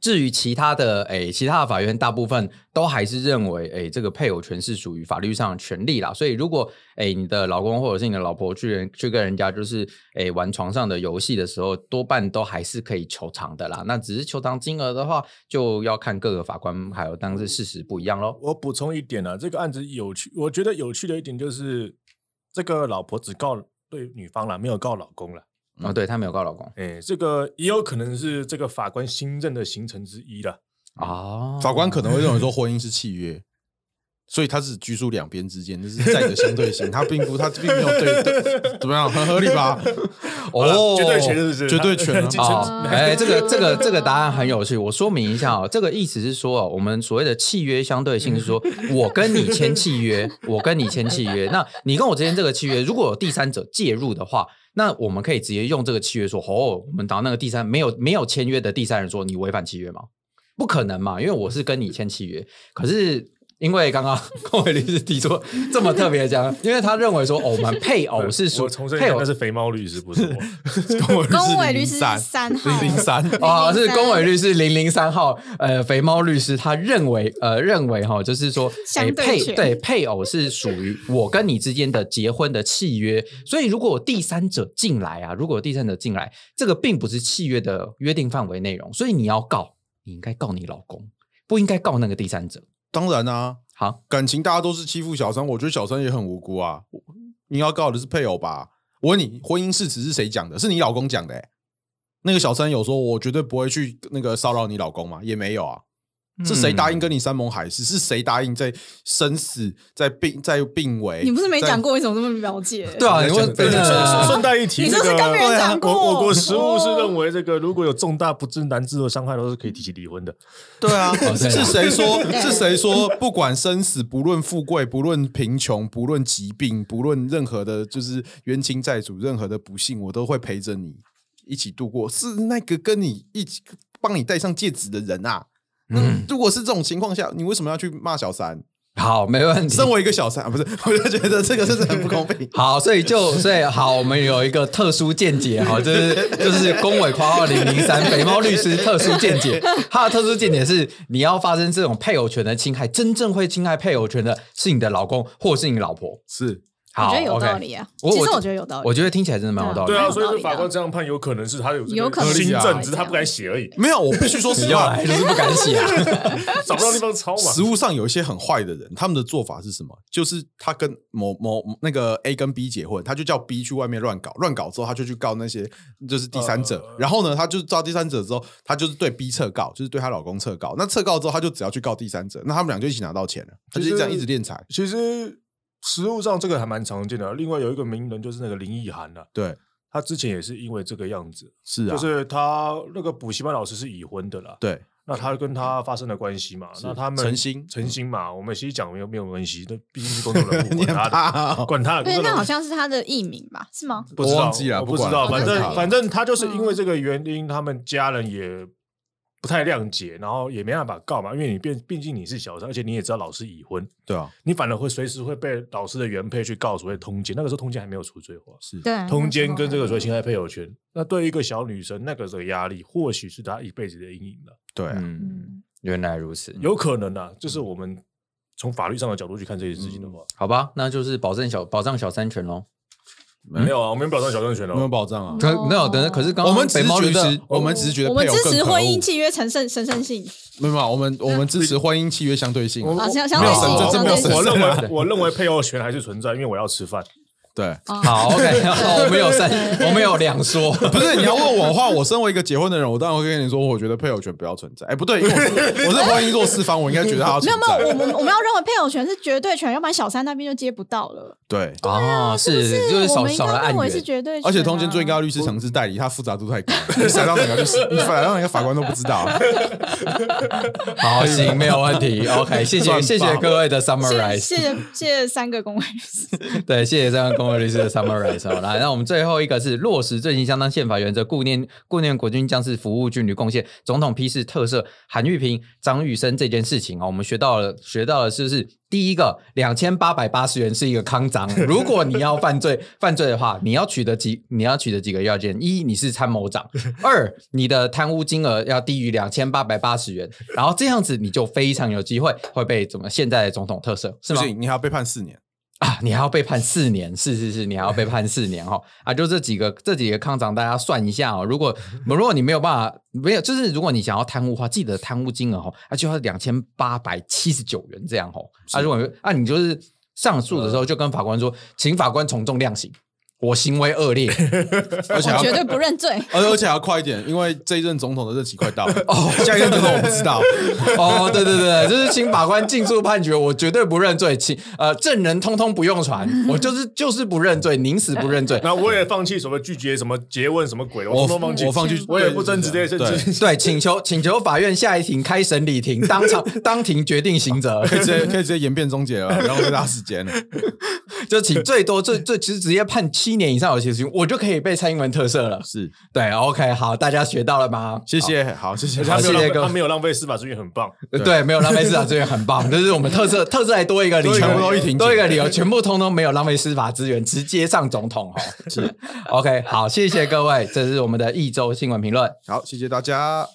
至于其他的，诶，其他的法院大部分都还是认为，诶，这个配偶权是属于法律上的权利啦。所以，如果诶你的老公或者是你的老婆去去跟人家就是诶玩床上的游戏的时候，多半都还是可以求偿的啦。那只是求偿金额的话，就要看各个法官还有当时事实不一样喽。
我补充一点啊，这个案子有趣，我觉得有趣的一点就是，这个老婆只告对女方了，没有告老公了。
哦，对，她没有告老公，
哎，这个也有可能是这个法官新政的行程之一了。
哦，
法官可能会认为说婚姻是契约，所以他是拘束两边之间，就是债的相对性，他并不，他并没有对对，怎么样，很合理吧？
哦，
绝对权是不是？
绝对权啊
哦，哎，这个这个这个答案很有趣，我说明一下哦，这个意思是说哦，我们所谓的契约相对性是说，我跟你签契约，我跟你签契约，那你跟我之间这个契约，如果有第三者介入的话，那我们可以直接用这个契约说，哦，我们当那个第三没有没有签约的第三人说你违反契约吗？不可能嘛，因为我是跟你签契约，可是。因为刚刚 公伟律师提出这么特别讲，因为他认为说，哦、我们配偶是属配偶，
是肥猫律师，不是我。
公委律师三三
零零三
啊，是公伟律师零零三号。呃，肥猫律师他认为，呃，认为哈，就是说，
相对
配对配偶是属于我跟你之间的结婚的契约，所以如果有第三者进来啊，如果第三者进来，这个并不是契约的约定范围内容，所以你要告，你应该告你老公，不应该告那个第三者。
当然啊，
好，
感情大家都是欺负小三，我觉得小三也很无辜啊。你要告的是配偶吧？我问你，婚姻誓词是谁讲的？是你老公讲的、欸？那个小三有说，我绝对不会去那个骚扰你老公吗？也没有啊。是谁答应跟你山盟海誓？是谁答应在生死、在病、在病危？
你不是没讲过？为什么这么了解？
对啊，你问
顺带一提，
你这是跟别人讲过。
我国实务是认为，这个如果有重大不治难治的伤害，都是可以提起离婚的。
对啊，是谁说？是谁说？不管生死，不论富贵，不论贫穷，不论疾病，不论任何的，就是冤亲债主，任何的不幸，我都会陪着你一起度过。是那个跟你一起帮你戴上戒指的人啊。嗯，如果是这种情况下，你为什么要去骂小三？
好，没问题。
身为一个小三啊，不是，我就觉得这个真的很不公平。
好，所以就所以好，我们有一个特殊见解哈，就是就是公委括号零零三北猫律师特殊见解，他的特殊见解是，你要发生这种配偶权的侵害，真正会侵害配偶权的是你的老公或是你老婆，
是。
我觉得有道理啊，其实我觉得有道理，
我觉得听起来真的蛮有道理。
对啊，所以法官这样判，有可能是他有
有可能
新政，只是他不敢写而已。
没有，我必须说实话，
就是不敢写，
找不到地方抄嘛。
实务上有一些很坏的人，他们的做法是什么？就是他跟某某那个 A 跟 B 结婚，他就叫 B 去外面乱搞，乱搞之后他就去告那些就是第三者，然后呢，他就告第三者之后，他就是对 B 撤告，就是对她老公撤告。那撤告之后，他就只要去告第三者，那他们俩就一起拿到钱了，他就这样一直敛财。
其实。实物上这个还蛮常见的。另外有一个名人就是那个林奕涵了，
对，
他之前也是因为这个样子，
是啊，
就是他那个补习班老师是已婚的啦，
对，
那他跟他发生了关系嘛，那他们
诚心
诚心嘛，我们其实讲没有没有关系，那毕竟是公众人物，管他的，管他的。
对，那好像是他的艺名吧？是
吗？不知道，
我不知道，反正反正他就是因为这个原因，他们家人也不太谅解，然后也没办法告嘛，因为你毕毕竟你是小三，而且你也知道老师已婚，
对啊，
你反而会随时会被老师的原配去告所谓通奸。那个时候通奸还没有除罪化，
是。
对
通奸跟这个所谓侵害配偶权，那对于一个小女生那个这个压力，或许是她一辈子的阴影了。
对啊，
原来如此，
有可能啊，就是我们从法律上的角度去看这些事情的话，
好吧，那就是保证小保障小三权喽。
没有啊，我们保障小正权
的没
有。
保障啊。
可没有，等可是刚刚
我们只是觉得我们只是觉得
我们
配偶
支持婚姻契约神圣神圣性。
没有没有，我们我们支持婚姻契约相对性。
我
啊相相
对性
我
认为
我认为配偶权还是存在，因为我要吃饭。
对，
哦
好，OK，好我们有三，我们有两说，
不是你要问我的话，我身为一个结婚的人，我当然会跟你说，我觉得配偶权不要存在。哎，不对，因为我是 我是婚姻弱势方，我应该觉得他要
没有
存在。
没有，我们我们要认为配偶权是绝对权，要不然小三那边就接不到了。
对，
啊，是
是
就是少少了案
认为是，绝对
而且通奸最高律师层次代理，它复杂度太高，你甩到哪个就是你甩到哪个法官都不知道。
好，行，没有问题，OK，
谢
谢谢
谢
各位的 summarize，
谢谢谢谢三个公会师。
对，谢谢三个公会律师的 summarize 哦。来，那我们最后一个是落实最近相当宪法原则，顾念顾念国军将士服务军旅贡献，总统批示特赦韩玉平、张玉生这件事情哦，我们学到了学到了，是不是？第一个两千八百八十元是一个康章，如果你要犯罪犯罪的话，你要取得几你要取得几个要件：一，你是参谋长；二，你的贪污金额要低于两千八百八十元，然后这样子你就非常有机会会被怎么现在的总统特赦，是吗？
不行，你还要被判四年。
啊，你还要被判四年，是是是，你还要被判四年哈啊！就这几个这几个康长，大家算一下哦。如果如果你没有办法，没有，就是如果你想要贪污的话，记得贪污金额哈，啊就要两千八百七十九元这样哈。啊，如果啊你就是上诉的时候，就跟法官说，请法官从重量刑。我行为恶劣，
而且
绝对不认罪。
而而且还要快一点，因为这一任总统的任期快到了。哦，下一任总统我不知道。
哦，对对对，就是请法官尽速判决，我绝对不认罪，请呃证人通通不用传，我就是就是不认罪，宁死不认罪。
那我也放弃什么拒绝什么诘问什么鬼的，
我
我都放弃，
我放弃
我也不争执这些
对
事情。
对，请求请求法院下一庭开审理庭，当场当庭决定刑责，
可以直接可以直接演变终结了，然后被大时间了。
就请最多最最其实直接判七年以上有期徒刑，我就可以被蔡英文特色了。
是，
对，OK，好，大家学到了吗？
谢谢，好，
谢谢他没有浪费，
谢谢各位
他没有浪费司法资源，很棒。
对，对没有浪费司法资源，很棒。就是我们特色 特色还多一个理由，
全部都一
多一个理由，全部通通没有浪费司法资源，直接上总统 哈。是，OK，好，谢谢各位，这是我们的一周新闻评论。
好，谢谢大家。